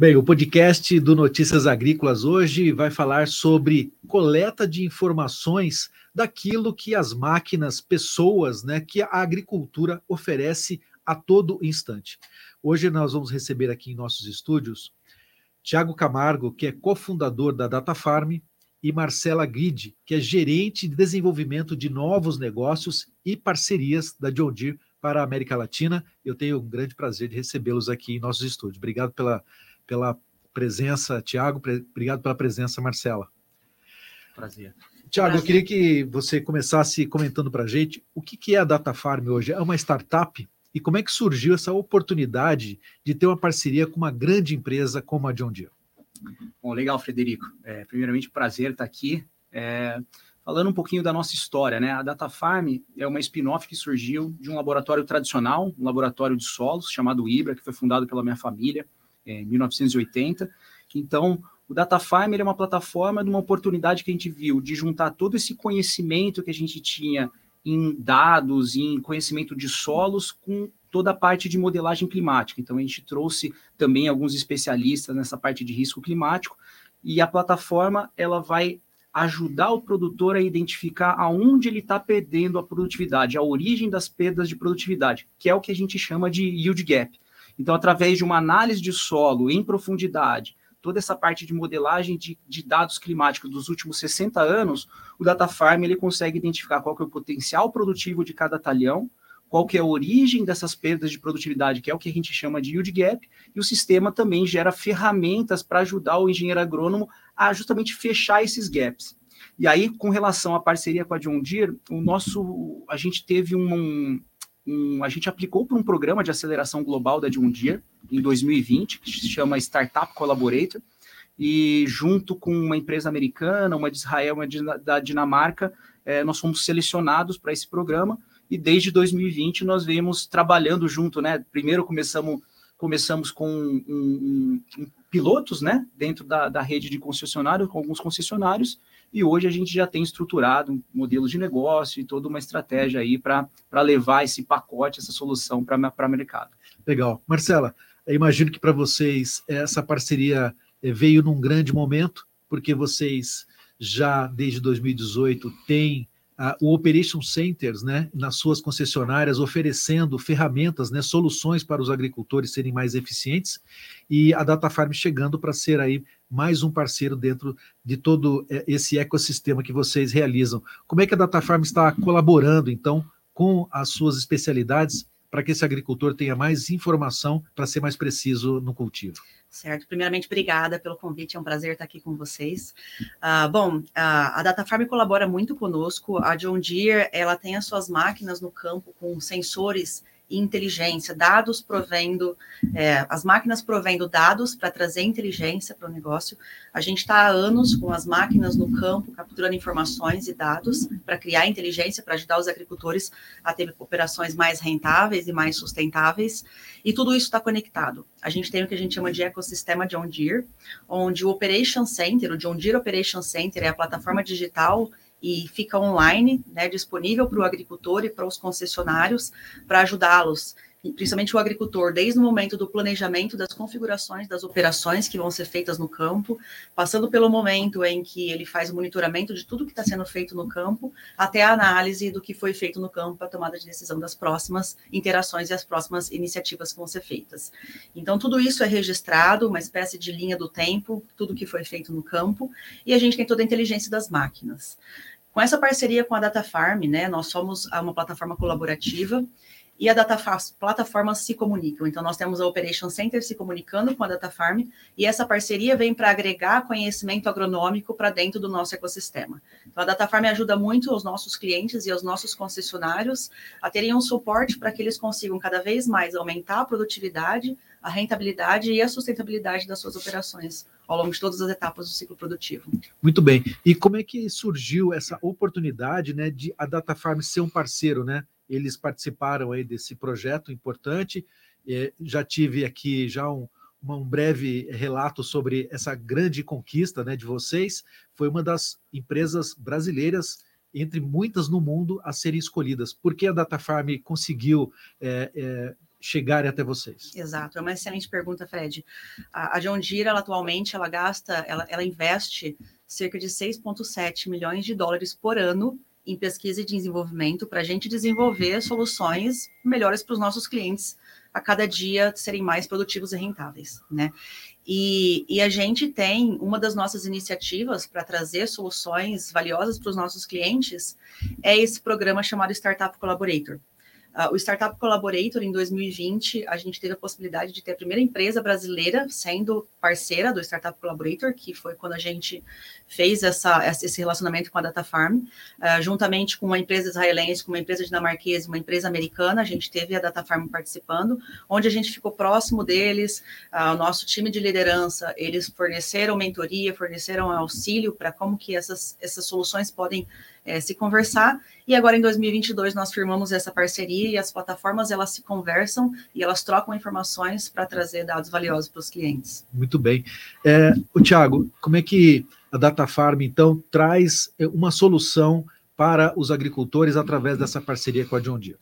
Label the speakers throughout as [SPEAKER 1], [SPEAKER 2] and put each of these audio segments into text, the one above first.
[SPEAKER 1] Bem, o podcast do Notícias Agrícolas hoje vai falar sobre coleta de informações daquilo que as máquinas, pessoas, né, que a agricultura oferece a todo instante. Hoje nós vamos receber aqui em nossos estúdios Tiago Camargo, que é cofundador da Data Farm, e Marcela Guide, que é gerente de desenvolvimento de novos negócios e parcerias da John Deere para a América Latina. Eu tenho um grande prazer de recebê-los aqui em nossos estúdios. Obrigado pela pela presença, Tiago. Obrigado pela presença, Marcela.
[SPEAKER 2] Prazer.
[SPEAKER 1] Tiago, eu queria que você começasse comentando para a gente o que, que é a Data Farm hoje. É uma startup? E como é que surgiu essa oportunidade de ter uma parceria com uma grande empresa como a John Deere?
[SPEAKER 2] Bom, legal, Frederico. É, primeiramente, prazer estar aqui. É, falando um pouquinho da nossa história, né? A Data Farm é uma spin-off que surgiu de um laboratório tradicional, um laboratório de solos chamado Ibra, que foi fundado pela minha família em 1980. Então, o Data Farm é uma plataforma de uma oportunidade que a gente viu de juntar todo esse conhecimento que a gente tinha em dados, em conhecimento de solos, com toda a parte de modelagem climática. Então, a gente trouxe também alguns especialistas nessa parte de risco climático, e a plataforma ela vai ajudar o produtor a identificar aonde ele está perdendo a produtividade, a origem das perdas de produtividade, que é o que a gente chama de yield gap. Então, através de uma análise de solo em profundidade, toda essa parte de modelagem de, de, dados climáticos dos últimos 60 anos, o Data Farm ele consegue identificar qual que é o potencial produtivo de cada talhão, qual que é a origem dessas perdas de produtividade, que é o que a gente chama de yield gap, e o sistema também gera ferramentas para ajudar o engenheiro agrônomo a justamente fechar esses gaps. E aí, com relação à parceria com a John Deere, o nosso, a gente teve um, um, a gente aplicou para um programa de aceleração global da John Deere em 2020, que se chama Startup Collaborator, e junto com uma empresa americana, uma de Israel, uma de, da Dinamarca, é, nós fomos selecionados para esse programa, e desde 2020 nós vemos trabalhando junto, né? Primeiro começamos, começamos com um, um, um, pilotos, né? Dentro da, da rede de concessionários, com alguns concessionários, e hoje a gente já tem estruturado um modelo de negócio e toda uma estratégia aí para levar esse pacote, essa solução para o mercado.
[SPEAKER 1] Legal. Marcela, imagino que para vocês essa parceria eh, veio num grande momento, porque vocês já desde 2018 têm o Operation Centers né, nas suas concessionárias, oferecendo ferramentas, né, soluções para os agricultores serem mais eficientes, e a Data Farm chegando para ser aí mais um parceiro dentro de todo é, esse ecossistema que vocês realizam. Como é que a Data Farm está colaborando, então, com as suas especialidades para que esse agricultor tenha mais informação para ser mais preciso no cultivo?
[SPEAKER 3] Certo. Primeiramente, obrigada pelo convite, é um prazer estar aqui com vocês. Uh, bom, uh, a Data Farm colabora muito conosco. A John Deere, ela tem as suas máquinas no campo com sensores e inteligência, dados provendo, é, as máquinas provendo dados para trazer inteligência para o negócio. A gente está há anos com as máquinas no campo, capturando informações e dados para criar inteligência, para ajudar os agricultores a ter operações mais rentáveis e mais sustentáveis. E tudo isso está conectado. A gente tem o que a gente chama de ecossistema John Deere, onde o Operation Center, o John Deere Operation Center é a plataforma digital e fica online, né, disponível para o agricultor e para os concessionários para ajudá-los, principalmente o agricultor, desde o momento do planejamento das configurações das operações que vão ser feitas no campo, passando pelo momento em que ele faz o monitoramento de tudo que está sendo feito no campo, até a análise do que foi feito no campo para tomada de decisão das próximas interações e as próximas iniciativas que vão ser feitas. Então, tudo isso é registrado, uma espécie de linha do tempo, tudo que foi feito no campo, e a gente tem toda a inteligência das máquinas. Com essa parceria com a Data Farm, né, nós somos uma plataforma colaborativa e a Data Farm, plataformas se comunicam. Então, nós temos a Operation Center se comunicando com a Data Farm e essa parceria vem para agregar conhecimento agronômico para dentro do nosso ecossistema. Então, a Data Farm ajuda muito os nossos clientes e os nossos concessionários a terem um suporte para que eles consigam cada vez mais aumentar a produtividade, a rentabilidade e a sustentabilidade das suas operações ao longo de todas as etapas do ciclo produtivo.
[SPEAKER 1] Muito bem. E como é que surgiu essa oportunidade, né, de a Data Farm ser um parceiro, né? Eles participaram aí desse projeto importante. É, já tive aqui já um, um breve relato sobre essa grande conquista, né, de vocês. Foi uma das empresas brasileiras entre muitas no mundo a serem escolhidas. Por que a Data Farm conseguiu é, é, chegarem até vocês?
[SPEAKER 3] Exato, é uma excelente pergunta, Fred. A, a John Deere, ela, atualmente, ela gasta, ela, ela investe cerca de 6,7 milhões de dólares por ano em pesquisa e desenvolvimento para a gente desenvolver soluções melhores para os nossos clientes a cada dia serem mais produtivos e rentáveis, né? E, e a gente tem uma das nossas iniciativas para trazer soluções valiosas para os nossos clientes é esse programa chamado Startup Collaborator. Uh, o Startup Collaborator, em 2020, a gente teve a possibilidade de ter a primeira empresa brasileira sendo parceira do Startup Collaborator, que foi quando a gente fez essa, esse relacionamento com a Data Farm, uh, juntamente com uma empresa israelense, com uma empresa dinamarquesa, uma empresa americana, a gente teve a Data Farm participando, onde a gente ficou próximo deles, uh, o nosso time de liderança, eles forneceram mentoria, forneceram auxílio para como que essas, essas soluções podem é, se conversar. E agora em 2022 nós firmamos essa parceria e as plataformas elas se conversam e elas trocam informações para trazer dados valiosos para os clientes.
[SPEAKER 1] Muito bem. É, o Thiago, como é que a Data Farm então traz é, uma solução para os agricultores através dessa parceria com a John Deere?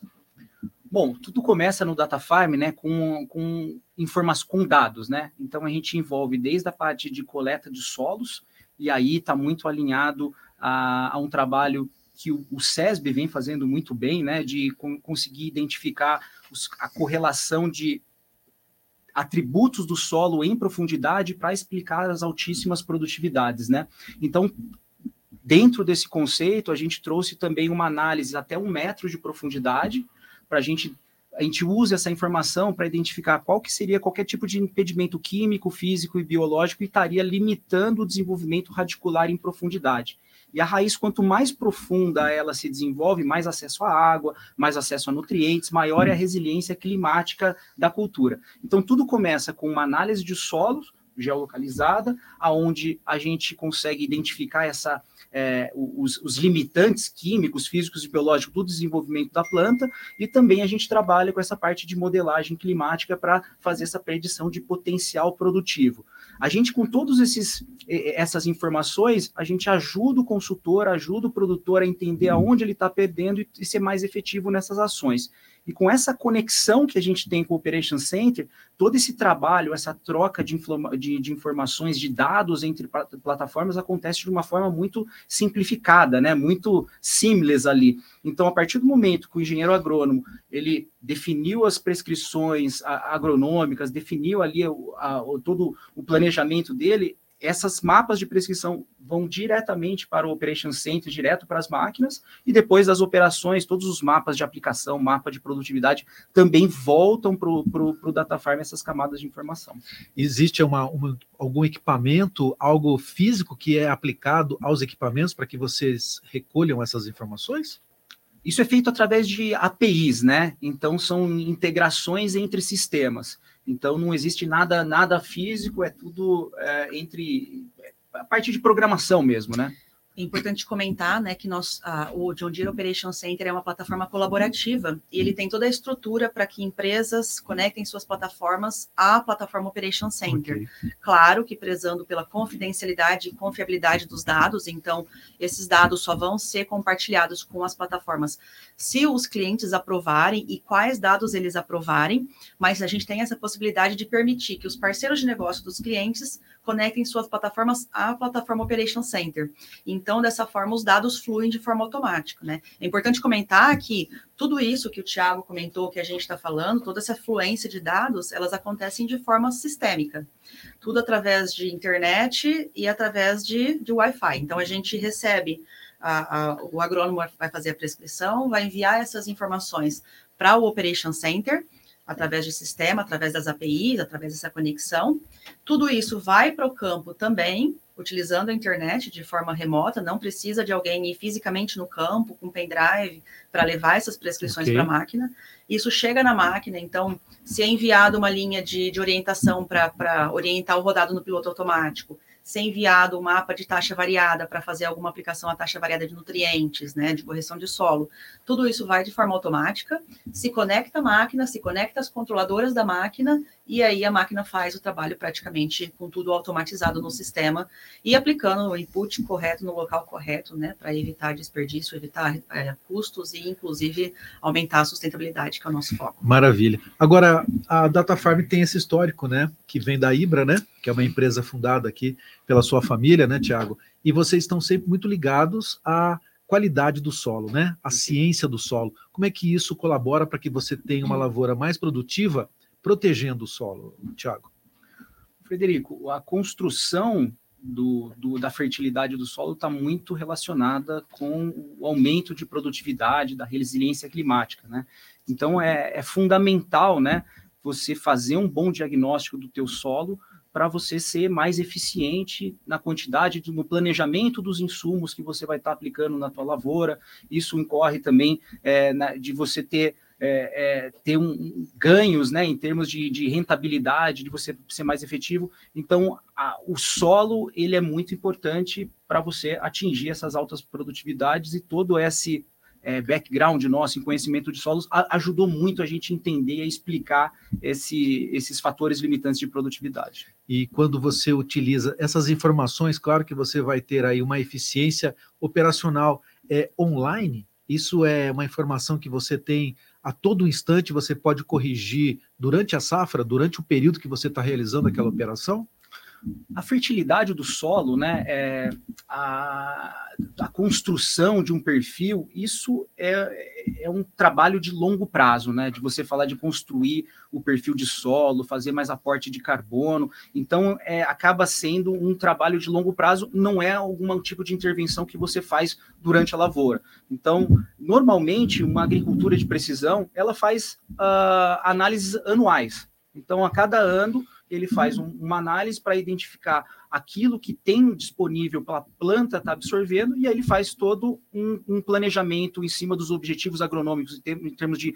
[SPEAKER 2] Bom, tudo começa no Data Farm, né, com, com informações, com dados, né? Então a gente envolve desde a parte de coleta de solos, e aí está muito alinhado a, a um trabalho que o, SESB vem fazendo muito bem, né, de conseguir identificar os, a correlação de atributos do solo em profundidade para explicar as altíssimas produtividades, né? Então, dentro desse conceito, a gente trouxe também uma análise até um metro de profundidade para a gente a gente usa essa informação para identificar qual que seria qualquer tipo de impedimento químico, físico e biológico e estaria limitando o desenvolvimento radicular em profundidade. E a raiz, quanto mais profunda ela se desenvolve, mais acesso à água, mais acesso a nutrientes, maior é a resiliência climática da cultura. Então, tudo começa com uma análise de solos geolocalizada, aonde a gente consegue identificar essa é, os, os, limitantes químicos, físicos e biológicos do desenvolvimento da planta, e também a gente trabalha com essa parte de modelagem climática para fazer essa predição de potencial produtivo. A gente, com todas essas informações, a gente ajuda o consultor, ajuda o produtor a entender aonde ele está perdendo e, e ser mais efetivo nessas ações. E com essa conexão que a gente tem com o Operation Center, todo esse trabalho, essa troca de, de, de, informações, de dados entre plataformas acontece de uma forma muito simplificada, né? muito simples ali. Então, a partir do momento que o engenheiro agrônomo ele definiu as prescrições agronômicas, definiu ali a, a, todo o planejamento dele, essas mapas de prescrição vão diretamente para o Operation Center, direto para as máquinas, e depois das operações, todos os mapas de aplicação, mapa de produtividade, também voltam para o Data Farm essas camadas de informação.
[SPEAKER 1] Existe uma, uma, algum equipamento, algo físico que é aplicado aos equipamentos para que vocês recolham essas informações?
[SPEAKER 2] Isso é feito através de APIs, né? Então são integrações entre sistemas. Então não existe nada nada físico, é tudo é, entre a parte de programação mesmo, né?
[SPEAKER 3] É importante comentar né, que nós, o John Deere Operation Center é uma plataforma colaborativa e ele tem toda a estrutura para que empresas conectem suas plataformas à plataforma Operation Center. Okay. Claro que prezando pela confidencialidade e confiabilidade dos dados, então esses dados só vão ser compartilhados com as plataformas se os clientes aprovarem e quais dados eles aprovarem, mas a gente tem essa possibilidade de permitir que os parceiros de negócio dos clientes conectem suas plataformas à plataforma Operation Center. Então, dessa forma, os dados fluem de forma automática, né? É importante comentar que tudo isso que o Tiago comentou, que a gente está falando, toda essa fluência de dados, elas acontecem de forma sistêmica. Tudo através de internet e através de, de Wi-Fi. Então, a gente recebe, a, a, o agrônomo vai fazer a prescrição, vai enviar essas informações para o Operation Center, através de sistema, através das APIs, através dessa conexão. Tudo isso vai para o campo também, utilizando a internet de forma remota, não precisa de alguém ir fisicamente no campo com pendrive para levar essas prescrições okay. para a máquina. Isso chega na máquina, então, se é enviado uma linha de, de orientação para orientar o rodado no piloto automático, ser enviado um mapa de taxa variada para fazer alguma aplicação a taxa variada de nutrientes, né, de correção de solo. Tudo isso vai de forma automática, se conecta à máquina, se conecta às controladoras da máquina e aí a máquina faz o trabalho praticamente com tudo automatizado no sistema e aplicando o input correto no local correto, né, para evitar desperdício, evitar é, custos e inclusive aumentar a sustentabilidade, que é o nosso foco.
[SPEAKER 1] Maravilha. Agora, a Data Farm tem esse histórico, né, que vem da Ibra, né, que é uma empresa fundada aqui pela sua família, né, Tiago? E vocês estão sempre muito ligados à qualidade do solo, né? A ciência do solo. Como é que isso colabora para que você tenha uma lavoura mais produtiva, protegendo o solo, Tiago?
[SPEAKER 2] Frederico, a construção do, do, da fertilidade do solo está muito relacionada com o aumento de produtividade, da resiliência climática, né? Então é, é fundamental, né, você fazer um bom diagnóstico do teu solo para você ser mais eficiente na quantidade, no planejamento dos insumos que você vai estar tá aplicando na tua lavoura. Isso incorre também é, na, de você ter é, é, ter um, ganhos né, em termos de, de, rentabilidade, de você ser mais efetivo. Então, a, o solo ele é muito importante para você atingir essas altas produtividades e todo esse é, background nosso em conhecimento de solos a, ajudou muito a gente entender e explicar esse, esses fatores limitantes de produtividade.
[SPEAKER 1] E quando você utiliza essas informações, claro que você vai ter aí uma eficiência operacional é, online. Isso é uma informação que você tem a todo instante, você pode corrigir durante a safra, durante o período que você está realizando aquela operação?
[SPEAKER 2] A fertilidade do solo, né, é, a, a, construção de um perfil, isso é, é um trabalho de longo prazo, né, de você falar de construir o perfil de solo, fazer mais aporte de carbono. Então, é, acaba sendo um trabalho de longo prazo, não é algum tipo de intervenção que você faz durante a lavoura. Então, normalmente, uma agricultura de precisão, ela faz uh, análises anuais. Então, a cada ano, ele faz um, uma análise para identificar aquilo que tem disponível para a planta estar tá absorvendo, e aí ele faz todo um, um, planejamento em cima dos objetivos agronômicos, em, termos de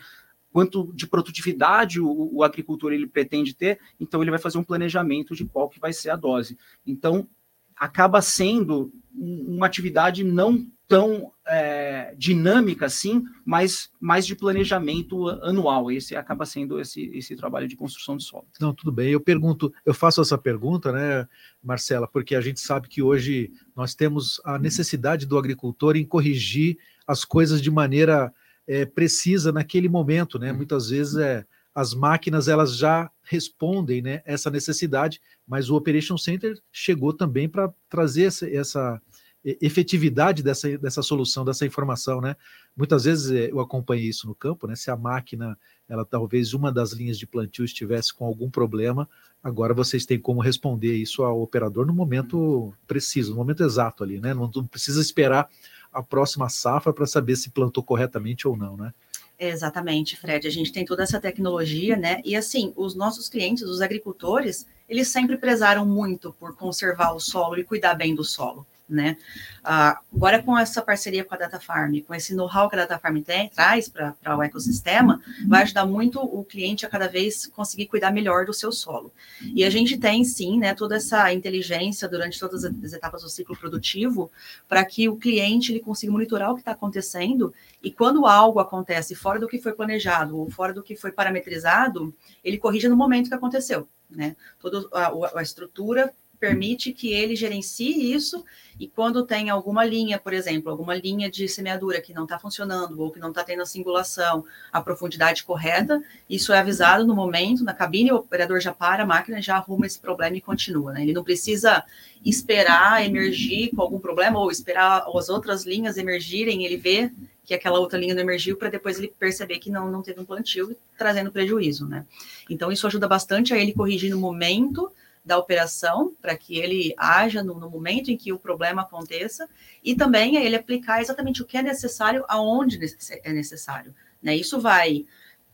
[SPEAKER 2] quanto de produtividade o, o, agricultor ele pretende ter, então ele vai fazer um planejamento de qual que vai ser a dose. Então, acaba sendo uma atividade não tão é, dinâmica assim, mas mais de planejamento anual. Esse acaba sendo esse, esse trabalho de construção de solo.
[SPEAKER 1] Não, tudo bem. Eu pergunto, eu faço essa pergunta, né, Marcela, porque a gente sabe que hoje nós temos a necessidade do agricultor em corrigir as coisas de maneira é, precisa naquele momento, né? Uhum. Muitas vezes é as máquinas elas já respondem né, essa necessidade, mas o Operation Center chegou também para trazer essa, essa efetividade dessa, dessa solução, dessa informação, né? Muitas vezes eh, eu acompanhei isso no campo, né? Se a máquina, ela talvez uma das linhas de plantio estivesse com algum problema, agora vocês têm como responder isso ao operador no momento preciso, no momento exato ali, né? Não, não precisa esperar a próxima safra para saber se plantou corretamente ou não, né?
[SPEAKER 3] Exatamente, Fred. A gente tem toda essa tecnologia, né? E assim, os nossos clientes, os agricultores, eles sempre prezaram muito por conservar o solo e cuidar bem do solo né? Uh, agora com essa parceria com a Data Farm, com esse know-how que a Data Farm tem, traz para o ecossistema, vai ajudar muito o cliente a cada vez conseguir cuidar melhor do seu solo. E a gente tem sim, né, toda essa inteligência durante todas as etapas do ciclo produtivo para que o cliente ele consiga monitorar o que está acontecendo e quando algo acontece fora do que foi planejado ou fora do que foi parametrizado, ele corrige no momento que aconteceu. Né? Toda a, a estrutura permite que ele gerencie isso e quando tem alguma linha, por exemplo, alguma linha de semeadura que não está funcionando ou que não está tendo a singulação, a profundidade correta, isso é avisado no momento, na cabine, o operador já para, a máquina já arruma esse problema e continua. Né? Ele não precisa esperar emergir com algum problema ou esperar as outras linhas emergirem, ele vê que aquela outra linha não emergiu para depois ele perceber que não, não teve um plantio, trazendo prejuízo, né? Então, isso ajuda bastante a ele corrigir no momento da operação, para que ele haja no, no, momento em que o problema aconteça, e também a ele aplicar exatamente o que é necessário, aonde é necessário. Né? Isso vai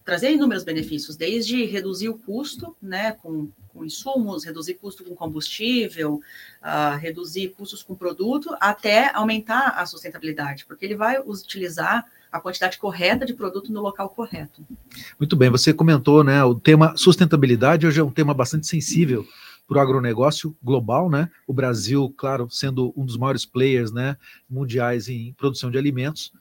[SPEAKER 3] trazer inúmeros benefícios, desde reduzir o custo né, com, com insumos, reduzir custo com combustível, uh, reduzir custos com produto, até aumentar a sustentabilidade, porque ele vai utilizar a quantidade correta de produto no local correto.
[SPEAKER 1] Muito bem, você comentou, né, o tema sustentabilidade hoje é um tema bastante sensível para o agronegócio global, né? O Brasil, claro, sendo um dos maiores players né, mundiais em produção de alimentos,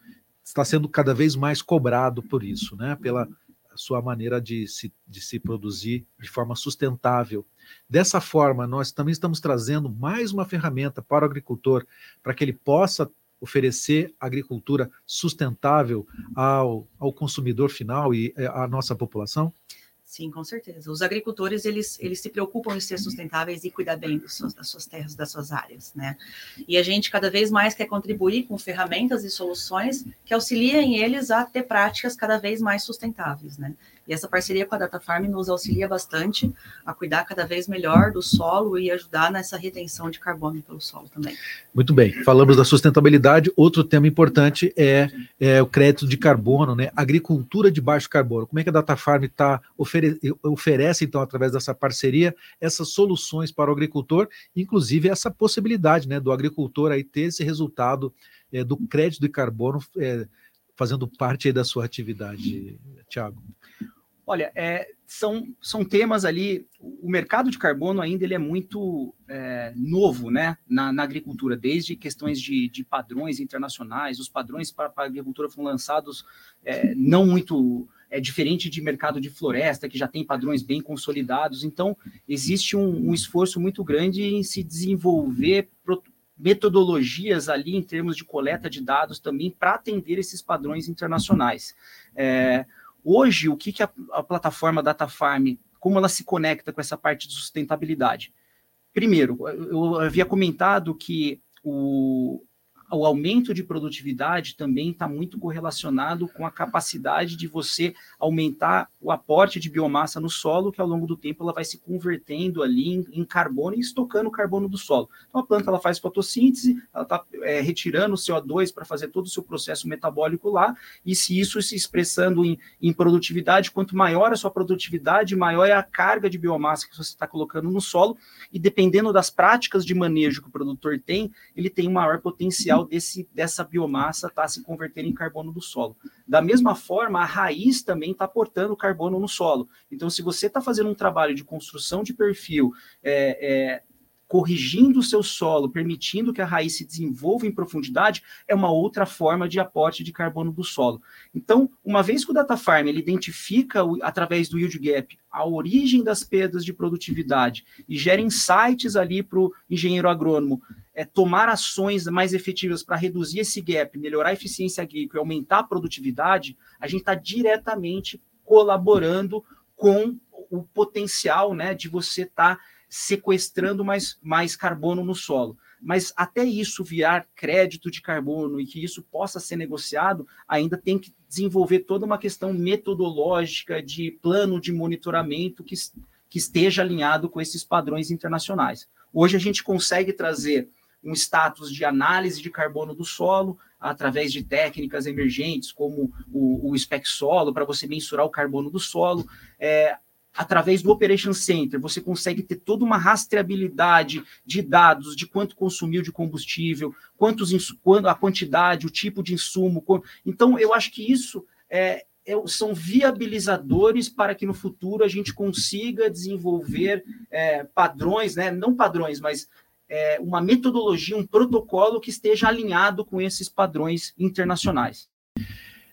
[SPEAKER 1] está sendo cada vez mais cobrado por isso, né? Pela sua maneira de se, de se produzir de forma sustentável. Dessa forma, nós também estamos trazendo mais uma ferramenta para o agricultor, para que ele possa oferecer agricultura sustentável ao, ao consumidor final e eh, à nossa população?
[SPEAKER 3] Sim, com certeza. Os agricultores, eles, eles se preocupam em ser sustentáveis e cuidar bem seus, das suas terras, das suas áreas, né? E a gente cada vez mais quer contribuir com ferramentas e soluções que auxiliem eles a ter práticas cada vez mais sustentáveis, né? E essa parceria com a Data Farm nos auxilia bastante a cuidar cada vez melhor do solo e ajudar nessa retenção de carbono pelo solo também.
[SPEAKER 1] Muito bem, falamos da sustentabilidade. Outro tema importante é, é o crédito de carbono, né? Agricultura de baixo carbono. Como é que a Data Farm tá, ofere oferece, então, através dessa parceria, essas soluções para o agricultor, inclusive essa possibilidade né, do agricultor aí ter esse resultado é, do crédito de carbono é, fazendo parte da sua atividade, Tiago?
[SPEAKER 2] Olha, é, são, são temas ali. O mercado de carbono ainda ele é muito é, novo né, na, na, agricultura, desde questões de, de padrões internacionais. Os padrões para, a agricultura foram lançados é, não muito é diferente de mercado de floresta, que já tem padrões bem consolidados. Então, existe um, um esforço muito grande em se desenvolver metodologias ali em termos de coleta de dados também para atender esses padrões internacionais. É, Hoje, o que, que a, a plataforma Data Farm, como ela se conecta com essa parte de sustentabilidade? Primeiro, eu havia comentado que o, o aumento de produtividade também está muito correlacionado com a capacidade de você aumentar o aporte de biomassa no solo, que ao longo do tempo ela vai se convertendo ali em, em carbono e estocando o carbono do solo. Então a planta ela faz fotossíntese, ela está é, retirando o CO2 para fazer todo o seu processo metabólico lá, e se isso se expressando em, em produtividade, quanto maior a sua produtividade, maior é a carga de biomassa que você está colocando no solo, e dependendo das práticas de manejo que o produtor tem, ele tem um maior potencial desse, dessa biomassa está se convertendo em carbono do solo. Da mesma forma, a raiz também está aportando carbono no solo. Então, se você está fazendo um trabalho de construção de perfil, é, é, corrigindo o seu solo, permitindo que a raiz se desenvolva em profundidade, é uma outra forma de aporte de carbono do solo. Então, uma vez que o Data Farm ele identifica, através do Yield Gap, a origem das perdas de produtividade e gera insights ali para o engenheiro agrônomo é, tomar ações mais efetivas para reduzir esse gap, melhorar a eficiência agrícola e aumentar a produtividade, a gente está diretamente colaborando com o potencial né, de você estar tá sequestrando mais, mais carbono no solo. Mas até isso virar crédito de carbono e que isso possa ser negociado, ainda tem que desenvolver toda uma questão metodológica de plano de monitoramento que, que esteja alinhado com esses padrões internacionais. Hoje a gente consegue trazer um status de análise de carbono do solo através de técnicas emergentes como o, o spec solo para você mensurar o carbono do solo. É, através do Operation Center, você consegue ter toda uma rastreabilidade de dados de quanto consumiu de combustível, quantos quando a quantidade, o tipo de insumo. Então, eu acho que isso é, é, são viabilizadores para que no futuro a gente consiga desenvolver é, padrões, né? não padrões, mas é, uma metodologia, um protocolo que esteja alinhado com esses padrões internacionais.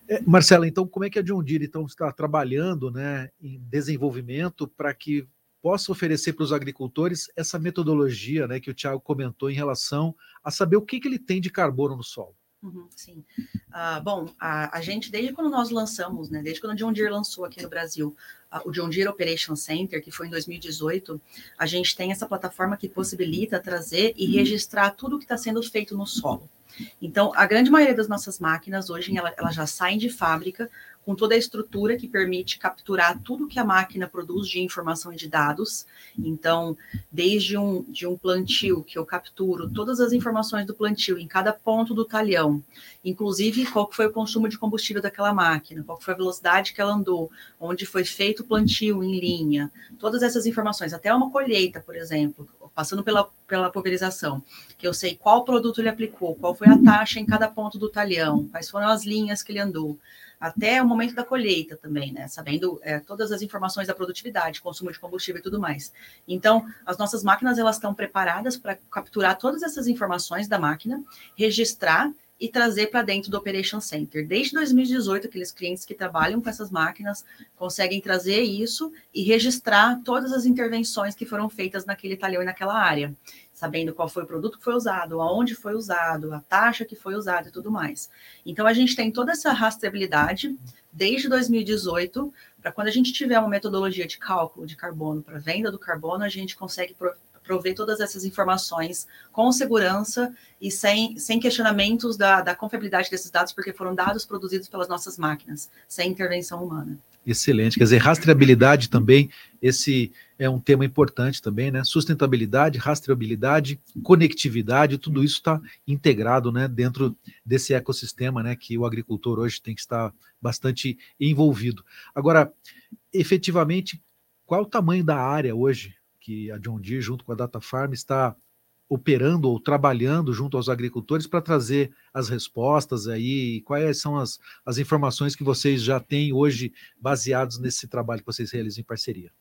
[SPEAKER 1] É, Marcela, então como é que a John Deere então, está trabalhando né, em desenvolvimento para que possa oferecer para os agricultores essa metodologia né, que o Tiago comentou em relação a saber o que, que ele tem de carbono no solo?
[SPEAKER 3] Uhum, sim. Uh, bom, a, a, gente, desde quando nós lançamos, né, desde quando a John Deere lançou aqui no Brasil uh, o John Deere Operation Center, que foi em 2018, a gente tem essa plataforma que possibilita trazer e registrar tudo que está sendo feito no solo. Então, a grande maioria das nossas máquinas hoje, ela, ela já saem de fábrica com toda a estrutura que permite capturar tudo que a máquina produz de informação e de dados. Então, desde um, de um plantio que eu capturo todas as informações do plantio em cada ponto do talhão, inclusive qual foi o consumo de combustível daquela máquina, qual foi a velocidade que ela andou, onde foi feito o plantio em linha, todas essas informações, até uma colheita, por exemplo, passando pela, pela pulverização, que eu sei qual produto ele aplicou, qual foi a taxa em cada ponto do talhão, quais foram as linhas que ele andou até o momento da colheita também, né? Sabendo é, todas as informações da produtividade, consumo de combustível e tudo mais. Então, as nossas máquinas elas estão preparadas para capturar todas essas informações da máquina, registrar e trazer para dentro do Operation Center. Desde 2018, aqueles clientes que trabalham com essas máquinas conseguem trazer isso e registrar todas as intervenções que foram feitas naquele talhão e naquela área, sabendo qual foi o produto que foi usado, aonde foi usado, a taxa que foi usada e tudo mais. Então, a gente tem toda essa rastreabilidade desde 2018, para quando a gente tiver uma metodologia de cálculo de carbono para venda do carbono, a gente consegue prover todas essas informações com segurança e sem, sem questionamentos da, da confiabilidade desses dados, porque foram dados produzidos pelas nossas máquinas, sem intervenção humana.
[SPEAKER 1] Excelente, quer dizer, rastreabilidade também, esse é um tema importante também, né? Sustentabilidade, rastreabilidade, conectividade, tudo isso está integrado, né, dentro desse ecossistema, né, que o agricultor hoje tem que estar bastante envolvido. Agora, efetivamente, qual o tamanho da área hoje que a John Deere, junto com a Data Farm, está operando ou trabalhando junto aos agricultores para trazer as respostas aí, quais são as, as informações que vocês já têm hoje baseados nesse trabalho que vocês realizam em parceria?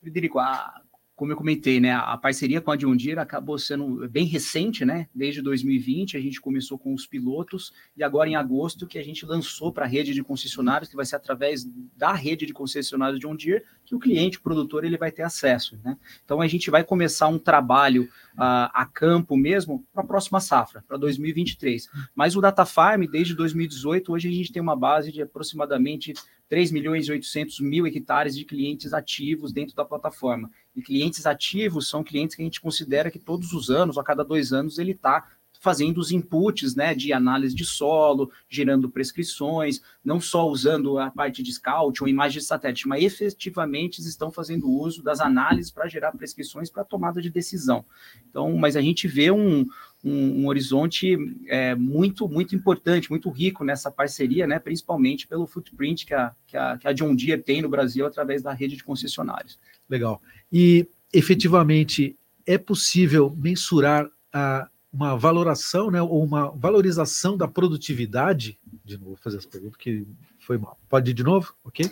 [SPEAKER 2] Frederico, a, como eu comentei, né, a parceria com a John Deere acabou sendo bem recente, né? Desde 2020 a gente começou com os pilotos e agora em agosto que a gente lançou para a rede de concessionários, que vai ser através da rede de concessionários John Deere que o cliente, o produtor, ele vai ter acesso, né? Então a gente vai começar um trabalho uh, a campo mesmo para a próxima safra, para 2023. Mas o Data Farm, desde 2018, hoje a gente tem uma base de aproximadamente 3 milhões e 800 mil hectares de clientes ativos dentro da plataforma. E clientes ativos são clientes que a gente considera que todos os anos, a cada dois anos, ele está fazendo os inputs né, de análise de solo, gerando prescrições, não só usando a parte de scout ou imagem de satélite, mas efetivamente estão fazendo uso das análises para gerar prescrições para tomada de decisão. Então, mas a gente vê um, um, um horizonte é, muito, muito importante, muito rico nessa parceria, né, principalmente pelo footprint que a, que, a, que a John Deere tem no Brasil através da rede de concessionários.
[SPEAKER 1] Legal. E efetivamente é possível mensurar a uma valoração, né, ou uma valorização da produtividade. De novo, vou fazer essa pergunta que foi mal. Pode ir de novo? Ok?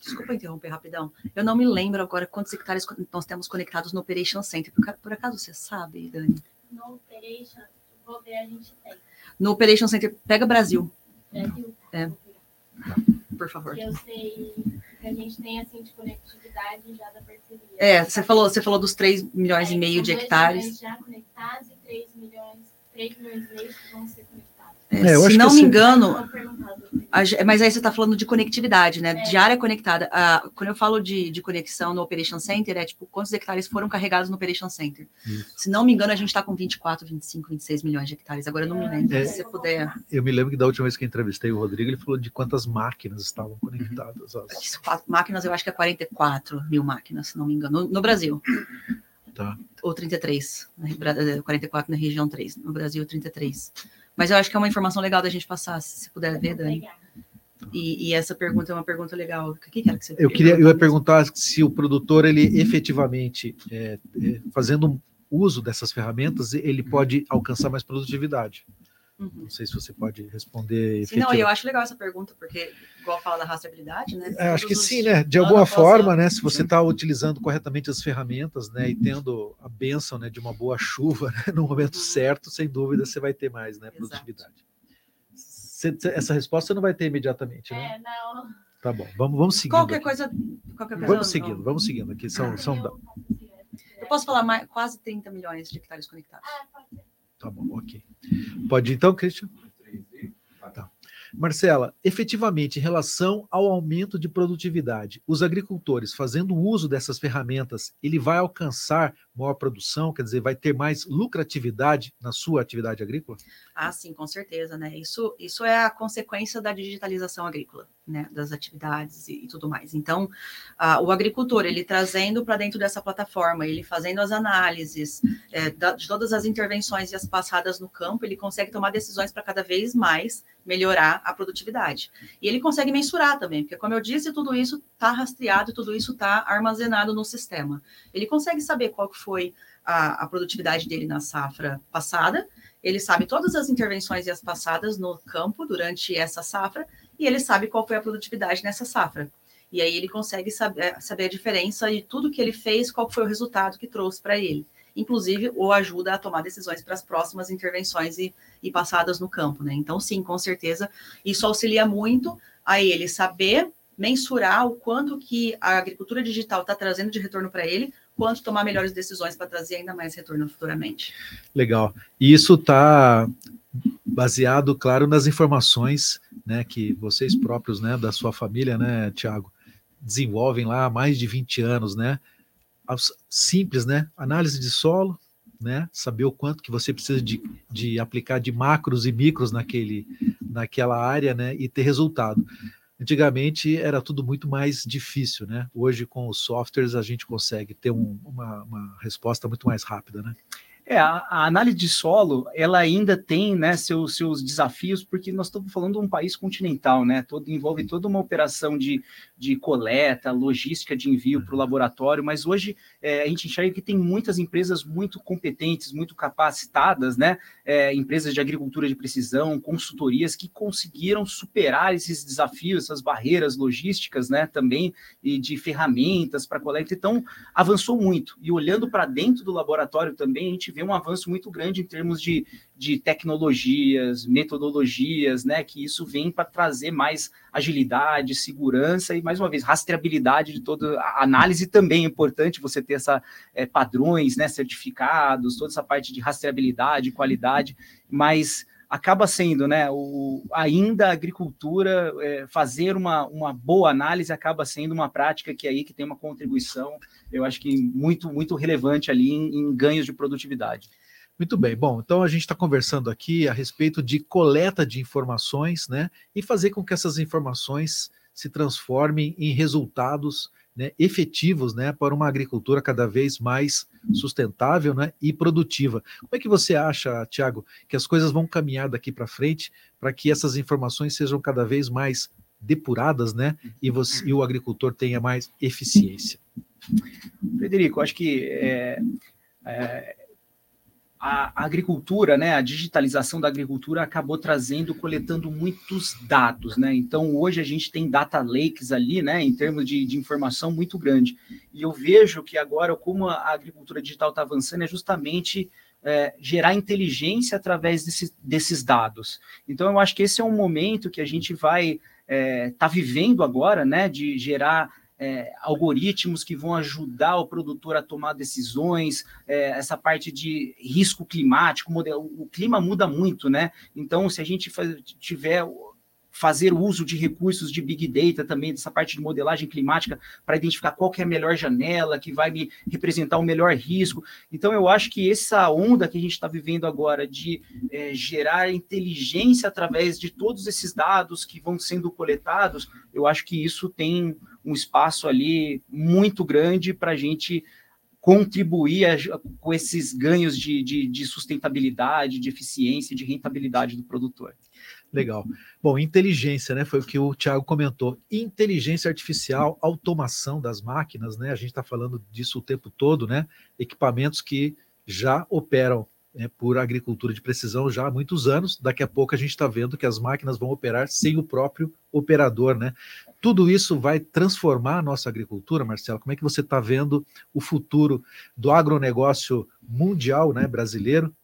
[SPEAKER 3] Desculpa interromper rapidão. Eu não me lembro agora quantos hectares nós temos conectados no Operation Center. Por, por acaso você sabe, Dani?
[SPEAKER 4] No Operation, vou ver, a gente tem.
[SPEAKER 3] No Operation Center, pega Brasil.
[SPEAKER 4] Brasil?
[SPEAKER 3] É. Por favor.
[SPEAKER 4] Eu sei que a gente tem assim de conectividade já da parceria.
[SPEAKER 3] É, você falou, você falou dos 3 milhões é, e meio de hectares.
[SPEAKER 4] já conectados e 3 milhões, 3 milhões e meio que vão ser conectados.
[SPEAKER 3] É, se não me assim, engano, mas aí você está falando de conectividade, né? É. De área conectada. Ah, quando eu falo de, de conexão no Operation Center, é tipo quantos hectares foram carregados no Operation Center. Isso. Se não me engano, a gente está com 24, 25, 26 milhões de hectares. Agora eu não me lembro. É, se você puder.
[SPEAKER 1] Eu me lembro que da última vez que entrevistei o Rodrigo, ele falou de quantas máquinas estavam conectadas. Uhum.
[SPEAKER 3] As... Máquinas, eu acho que é 44 mil máquinas, se não me engano, no, no Brasil.
[SPEAKER 1] Tá.
[SPEAKER 3] Ou 33, 44 na região 3, no Brasil 33. Mas eu acho que é uma informação legal da gente passar, se puder ver, Dani. E, e, essa pergunta é uma pergunta legal. O que, que era que você
[SPEAKER 1] Eu queria, eu ia perguntar se o produtor ele efetivamente é, é, fazendo uso dessas ferramentas ele pode alcançar mais produtividade. Uhum. Não sei se você pode responder.
[SPEAKER 3] Sim, não, eu acho legal essa pergunta, porque, igual fala da rastreabilidade, né?
[SPEAKER 1] É, acho que sim, né? De alguma forma, né? Se você está utilizando corretamente as ferramentas, né? E tendo a benção né, de uma boa chuva né, no momento uhum. certo, sem dúvida você vai ter mais né, produtividade. Você, essa resposta você não vai ter imediatamente,
[SPEAKER 4] né? É, não.
[SPEAKER 1] Tá bom, vamos, vamos seguindo.
[SPEAKER 3] Qualquer aqui. coisa. Qualquer coisa
[SPEAKER 1] vamos seguindo, não. vamos seguindo aqui. São, são...
[SPEAKER 3] Eu posso falar mais, quase 30 milhões de hectares conectados.
[SPEAKER 4] Ah, pode ser.
[SPEAKER 1] Tá bom, ok. Pode ir então, Christian? Tá. Marcela, efetivamente, em relação ao aumento de produtividade, os agricultores fazendo uso dessas ferramentas, ele vai alcançar maior produção, quer dizer, vai ter mais lucratividade na sua atividade agrícola?
[SPEAKER 3] Ah, sim, com certeza, né? Isso, isso é a consequência da digitalização agrícola, né? Das atividades e, e tudo mais. Então, o agricultor, ele trazendo para dentro dessa plataforma, ele fazendo as análises é, da, de todas as intervenções e as passadas no campo, ele consegue tomar decisões para cada vez mais melhorar a produtividade. E ele consegue mensurar também, porque, como eu disse, tudo isso está rastreado, tudo isso está armazenado no sistema. Ele consegue saber qual foi a, a produtividade dele na safra passada, ele sabe todas as intervenções e as passadas no campo durante essa safra, e ele sabe qual foi a produtividade nessa safra. E aí ele consegue saber, saber a diferença de tudo que ele fez, qual foi o resultado que trouxe para ele. Inclusive, o ajuda a tomar decisões para as próximas intervenções e, e passadas no campo, né? Então, sim, com certeza, isso auxilia muito a ele saber mensurar o quanto que a agricultura digital está trazendo de retorno para ele, quanto tomar melhores decisões para trazer ainda mais retorno futuramente.
[SPEAKER 1] Legal. E isso está baseado, claro, nas informações né, que vocês próprios, né, da sua família, né, Tiago, desenvolvem lá há mais de 20 anos, né? Simples, né? Análise de solo, né? Saber o quanto que você precisa de, de aplicar de macros e micros naquele, naquela área, né? E ter resultado. Antigamente era tudo muito mais difícil, né? Hoje, com os softwares, a gente consegue ter um, uma, uma resposta muito mais rápida, né?
[SPEAKER 2] É, a, a, análise de solo, ela ainda tem, né, seus, seus desafios, porque nós estamos falando de um país continental, né, todo, envolve toda uma operação de, de coleta, logística de envio para o laboratório, mas hoje é, a gente enxerga que tem muitas empresas muito competentes, muito capacitadas, né, é, empresas de agricultura de precisão, consultorias que conseguiram superar esses desafios, essas barreiras logísticas, né, também, e de ferramentas para coleta, então avançou muito, e olhando para dentro do laboratório também, a gente vê um avanço muito grande em termos de, de tecnologias, metodologias, né? Que isso vem para trazer mais agilidade, segurança e, mais uma vez, rastreabilidade de toda a análise também é importante você ter essa é, padrões, né? Certificados, toda essa parte de rastreabilidade, qualidade, mas acaba sendo, né, o, ainda a agricultura, é, fazer uma, uma boa análise acaba sendo uma prática que aí que tem uma contribuição, eu acho que muito, muito relevante ali em, em ganhos de produtividade.
[SPEAKER 1] Muito bem, bom, então a gente está conversando aqui a respeito de coleta de informações, né, e fazer com que essas informações se transformem em resultados né, efetivos né, para uma agricultura cada vez mais sustentável né, e produtiva. Como é que você acha, Tiago, que as coisas vão caminhar daqui para frente para que essas informações sejam cada vez mais depuradas né, e, você, e o agricultor tenha mais eficiência?
[SPEAKER 2] Frederico, acho que é, é, a, agricultura, né, a digitalização da agricultura acabou trazendo, coletando muitos dados, né? Então hoje a gente tem data lakes ali, né, em termos de, de informação muito grande. E eu vejo que agora, como a agricultura digital está avançando, é justamente é, gerar inteligência através desse, desses dados. Então eu acho que esse é um momento que a gente vai estar é, tá vivendo agora, né, de gerar é, algoritmos que vão ajudar o produtor a tomar decisões, é, essa parte de risco climático, o clima muda muito, né? Então, se a gente tiver fazer uso de recursos de Big Data também, dessa parte de modelagem climática, para identificar qual é a melhor janela, que vai me representar o melhor risco. Então, eu acho que essa onda que a gente está vivendo agora de é, gerar inteligência através de todos esses dados que vão sendo coletados, eu acho que isso tem um espaço ali muito grande para a gente contribuir a, com esses ganhos de, de, de sustentabilidade, de eficiência, de rentabilidade do produtor.
[SPEAKER 1] Legal. Bom, inteligência, né? Foi o que o Thiago comentou. Inteligência artificial, automação das máquinas, né? A gente está falando disso o tempo todo, né? Equipamentos que já operam né, por agricultura de precisão já há muitos anos. Daqui a pouco a gente está vendo que as máquinas vão operar sem o próprio operador, né? Tudo isso vai transformar a nossa agricultura, Marcelo. Como é que você está vendo o futuro do agronegócio mundial, né, brasileiro,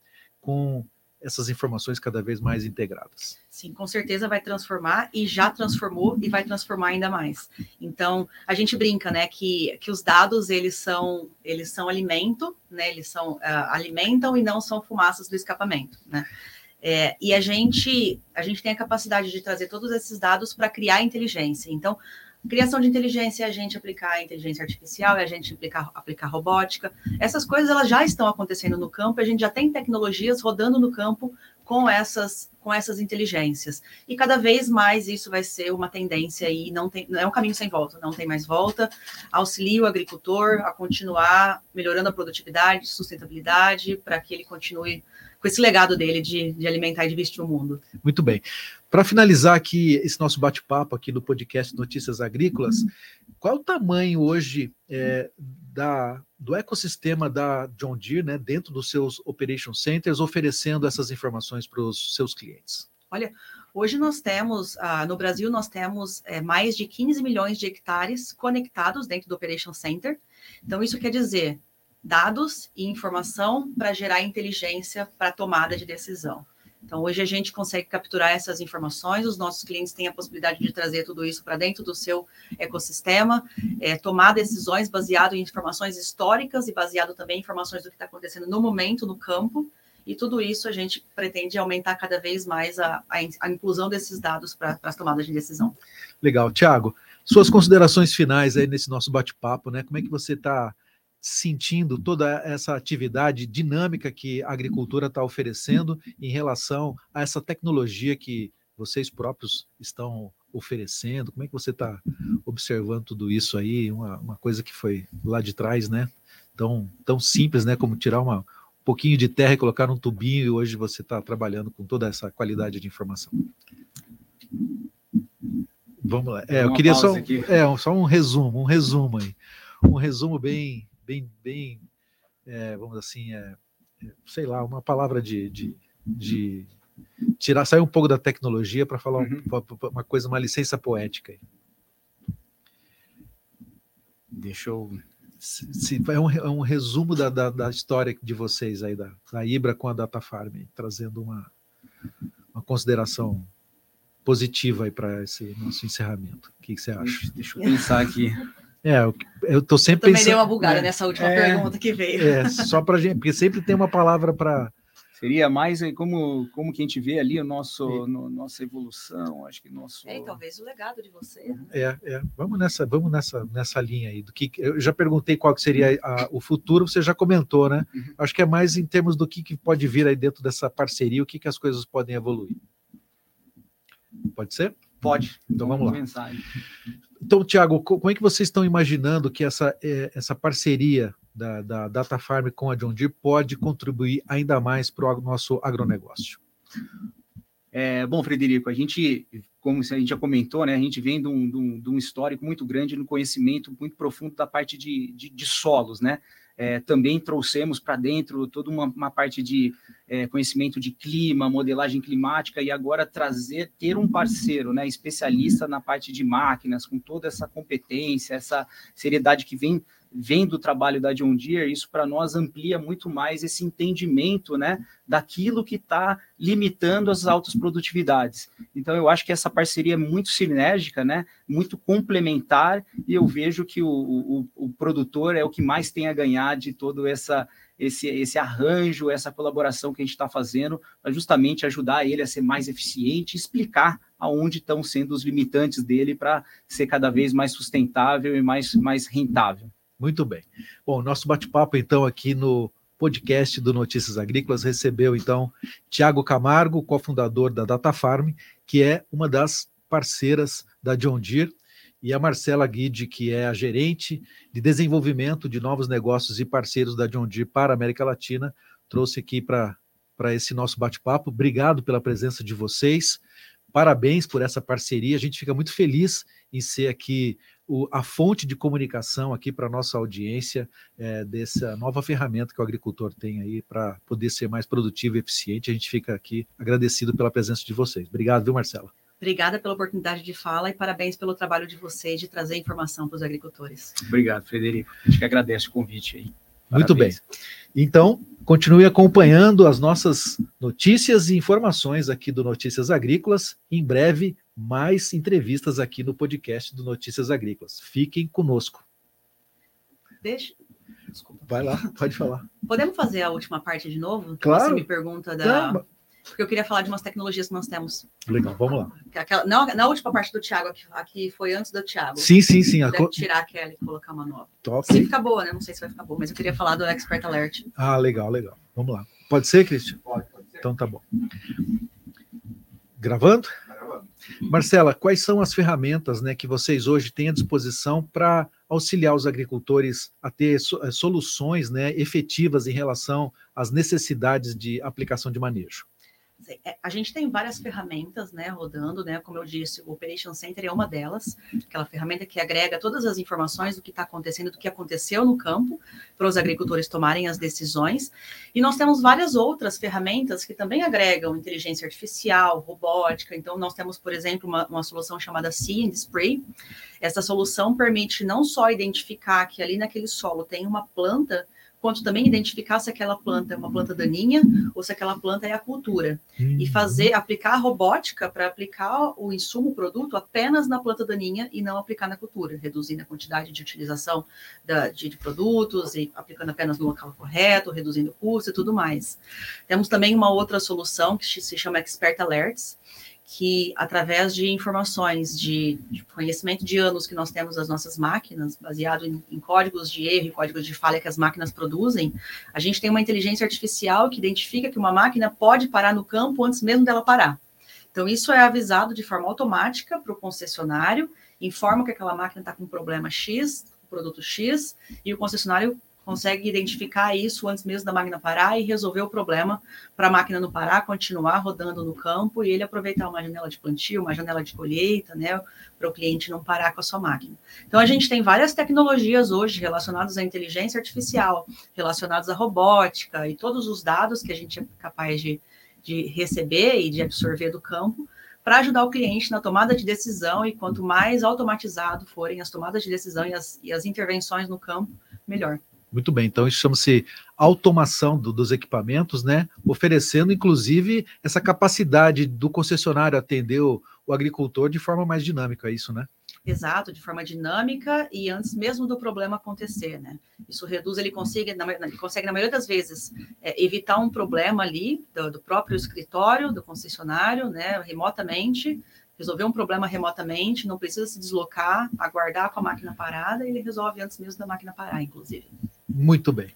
[SPEAKER 1] com essas informações cada vez mais integradas.
[SPEAKER 3] Sim, com certeza vai transformar e já transformou e vai transformar ainda mais. Então, a gente brinca, né, que, que os dados eles são eles são alimento, né, eles são uh, alimentam e não são fumaças do escapamento, né? É, e a gente a gente tem a capacidade de trazer todos esses dados para criar inteligência. Então, Criação de inteligência é a gente aplicar inteligência artificial, é a gente aplicar, aplicar robótica. Essas coisas elas já estão acontecendo no campo, a gente já tem tecnologias rodando no campo com essas com essas inteligências. E cada vez mais isso vai ser uma tendência e não tem é um caminho sem volta, não tem mais volta. Auxilia o agricultor a continuar melhorando a produtividade, sustentabilidade, para que ele continue com esse legado dele de, de alimentar e de vestir o mundo.
[SPEAKER 1] Muito bem. Para finalizar aqui esse nosso bate-papo aqui do podcast Notícias Agrícolas, qual o tamanho hoje é, da, do ecossistema da John Deere, né, dentro dos seus operation centers, oferecendo essas informações para os seus clientes?
[SPEAKER 3] Olha, Hoje nós temos, uh, no Brasil, nós temos é, mais de 15 milhões de hectares conectados dentro do Operation Center. Então, isso quer dizer dados e informação para gerar inteligência para tomada de decisão. Então, hoje a gente consegue capturar essas informações, os nossos clientes têm a possibilidade de trazer tudo isso para dentro do seu ecossistema, é, tomar decisões baseado em informações históricas e baseado também em informações do que está acontecendo no momento, no campo, e tudo isso a gente pretende aumentar cada vez mais a, a, a inclusão desses dados para as tomadas de decisão.
[SPEAKER 1] Legal. Tiago, suas considerações finais aí nesse nosso bate-papo, né? Como é que você está sentindo toda essa atividade dinâmica que a agricultura está oferecendo em relação a essa tecnologia que vocês próprios estão oferecendo? Como é que você está observando tudo isso aí? Uma, uma, coisa que foi lá de trás, né? Tão, tão simples, né? Como tirar uma, um pouquinho de terra e colocar num tubinho, e hoje você está trabalhando com toda essa qualidade de informação. Vamos lá. É, eu queria só, é, só um resumo, um resumo aí. Um resumo bem bem, bem é, vamos assim, é, é, sei lá, uma palavra de, de, de tirar, sair um pouco da tecnologia para falar uhum. uma, uma, coisa, uma licença poética.
[SPEAKER 2] Deixa eu.
[SPEAKER 1] Se, se, é, um, é um resumo da, da, da, história de vocês aí, da, da Ibra com a Data Farm, trazendo uma, uma consideração positiva aí para esse nosso encerramento. O que, que você acha?
[SPEAKER 2] Deixa eu pensar aqui.
[SPEAKER 1] É, eu, tô sempre eu
[SPEAKER 3] também pensando... dei uma bugada é, nessa última é, pergunta que veio.
[SPEAKER 1] É, só para gente, porque sempre tem uma palavra para
[SPEAKER 2] Seria mais como, como que a gente vê ali o nosso, no, nossa evolução, acho que nosso.
[SPEAKER 3] É, talvez o legado de você. Né?
[SPEAKER 1] É, é. Vamos nessa, vamos nessa, nessa linha aí do que eu já perguntei qual que seria a, o futuro, você já comentou, né? Uhum. Acho que é mais em termos do que, que pode vir aí dentro dessa parceria, o que, que as coisas podem evoluir. Pode ser?
[SPEAKER 2] Pode.
[SPEAKER 1] Então vamos lá. Mensagem. Então, Tiago, como é que vocês estão imaginando que essa, é, essa parceria da, da Data Farm com a John Deere pode contribuir ainda mais para o nosso agronegócio?
[SPEAKER 2] É, bom, Frederico, a gente, como a gente já comentou, né, a gente vem de um, de um, de um histórico muito grande no conhecimento muito profundo da parte de, de, de solos, né? É, também trouxemos para dentro toda uma, uma parte de é, conhecimento de clima, modelagem climática, e agora trazer, ter um parceiro né, especialista na parte de máquinas, com toda essa competência, essa seriedade que vem vem do trabalho da John Deere, isso para nós amplia muito mais esse entendimento né, daquilo que está limitando as altas produtividades. Então, eu acho que essa parceria é muito sinérgica, né, muito complementar, e eu vejo que o, o, o produtor é o que mais tem a ganhar de todo essa, esse, esse arranjo, essa colaboração que a gente está fazendo, para justamente ajudar ele a ser mais eficiente, explicar aonde estão sendo os limitantes dele para ser cada vez mais sustentável e mais, mais rentável.
[SPEAKER 1] Muito bem. Bom, nosso bate-papo, então, aqui no podcast do Notícias Agrícolas, recebeu, então, Tiago Camargo, cofundador da Data Farm, que é uma das parceiras da John Deere, e a Marcela Guide, que é a gerente de desenvolvimento de novos negócios e parceiros da John Deere para a América Latina, trouxe aqui para esse nosso bate-papo. Obrigado pela presença de vocês. Parabéns por essa parceria. A gente fica muito feliz em ser aqui o, a fonte de comunicação aqui para a nossa audiência é, dessa nova ferramenta que o agricultor tem aí para poder ser mais produtivo e eficiente. A gente fica aqui agradecido pela presença de vocês. Obrigado, viu, Marcela?
[SPEAKER 3] Obrigada pela oportunidade de fala e parabéns pelo trabalho de vocês de trazer informação para os agricultores.
[SPEAKER 2] Obrigado, Frederico. A gente que agradece o convite aí.
[SPEAKER 1] Parabéns. Muito bem. Então, continue acompanhando as nossas notícias e informações aqui do Notícias Agrícolas. Em breve, mais entrevistas aqui no podcast do Notícias Agrícolas. Fiquem conosco.
[SPEAKER 3] Deixa.
[SPEAKER 1] Desculpa. Vai lá, pode falar.
[SPEAKER 3] Podemos fazer a última parte de novo?
[SPEAKER 1] Claro.
[SPEAKER 3] Você me pergunta da. Porque eu queria falar de umas tecnologias que nós temos.
[SPEAKER 1] Legal, vamos lá.
[SPEAKER 3] Aquela, não, na última parte do Thiago, aqui, aqui foi antes do Thiago.
[SPEAKER 1] Sim, sim, sim.
[SPEAKER 3] Deve tirar aquela e colocar uma nova.
[SPEAKER 1] Top.
[SPEAKER 3] Se ficar boa, né? Não sei se vai ficar boa, mas eu queria falar do Expert Alert.
[SPEAKER 1] Ah, legal, legal. Vamos lá. Pode ser, Cristian?
[SPEAKER 2] Pode, pode ser.
[SPEAKER 1] Então tá bom. Gravando? Marcela, quais são as ferramentas né, que vocês hoje têm à disposição para auxiliar os agricultores a ter eh, soluções né, efetivas em relação às necessidades de aplicação de manejo?
[SPEAKER 3] É, a gente tem várias ferramentas, né, rodando, né, como eu disse, o Operation Center é uma delas, aquela ferramenta que agrega todas as informações do que está acontecendo, do que aconteceu no campo, para os agricultores tomarem as decisões. E nós temos várias outras ferramentas que também agregam inteligência artificial, robótica. Então, nós temos, por exemplo, uma, uma solução chamada See and Spray. Essa solução permite não só identificar que ali naquele solo tem uma planta quanto também identificar se aquela planta é uma planta daninha ou se aquela planta é a cultura. Uhum. E fazer, aplicar a robótica para aplicar o insumo, o produto, apenas na planta daninha e não aplicar na cultura, reduzindo a quantidade de utilização da, de, de, produtos e aplicando apenas no local correto, reduzindo o custo e tudo mais. Temos também uma outra solução que se chama Expert Alerts, que, através de informações, de, de, conhecimento de anos que nós temos das nossas máquinas, baseado em, em, códigos de erro e códigos de falha que as máquinas produzem, a gente tem uma inteligência artificial que identifica que uma máquina pode parar no campo antes mesmo dela parar. Então, isso é avisado de forma automática para o concessionário, informa que aquela máquina está com problema X, produto X, e o concessionário consegue identificar isso antes mesmo da máquina parar e resolver o problema para a máquina não parar, continuar rodando no campo e ele aproveitar uma janela de plantio, uma janela de colheita, né, para o cliente não parar com a sua máquina. Então a gente tem várias tecnologias hoje relacionadas à inteligência artificial, relacionadas à robótica e todos os dados que a gente é capaz de, de receber e de absorver do campo para ajudar o cliente na tomada de decisão e quanto mais automatizado forem as tomadas de decisão e as, e as intervenções no campo, melhor.
[SPEAKER 1] Muito bem, então isso chama-se automação do, dos equipamentos, né? Oferecendo, inclusive, essa capacidade do concessionário atender o, o, agricultor de forma mais dinâmica, é isso, né?
[SPEAKER 3] Exato, de forma dinâmica e antes mesmo do problema acontecer, né? Isso reduz, ele consegue, na, ele consegue, na maioria das vezes, é, evitar um problema ali do, do próprio escritório, do concessionário, né? Remotamente, resolver um problema remotamente, não precisa se deslocar, aguardar com a máquina parada, ele resolve antes mesmo da máquina parar, inclusive.
[SPEAKER 1] Muito bem.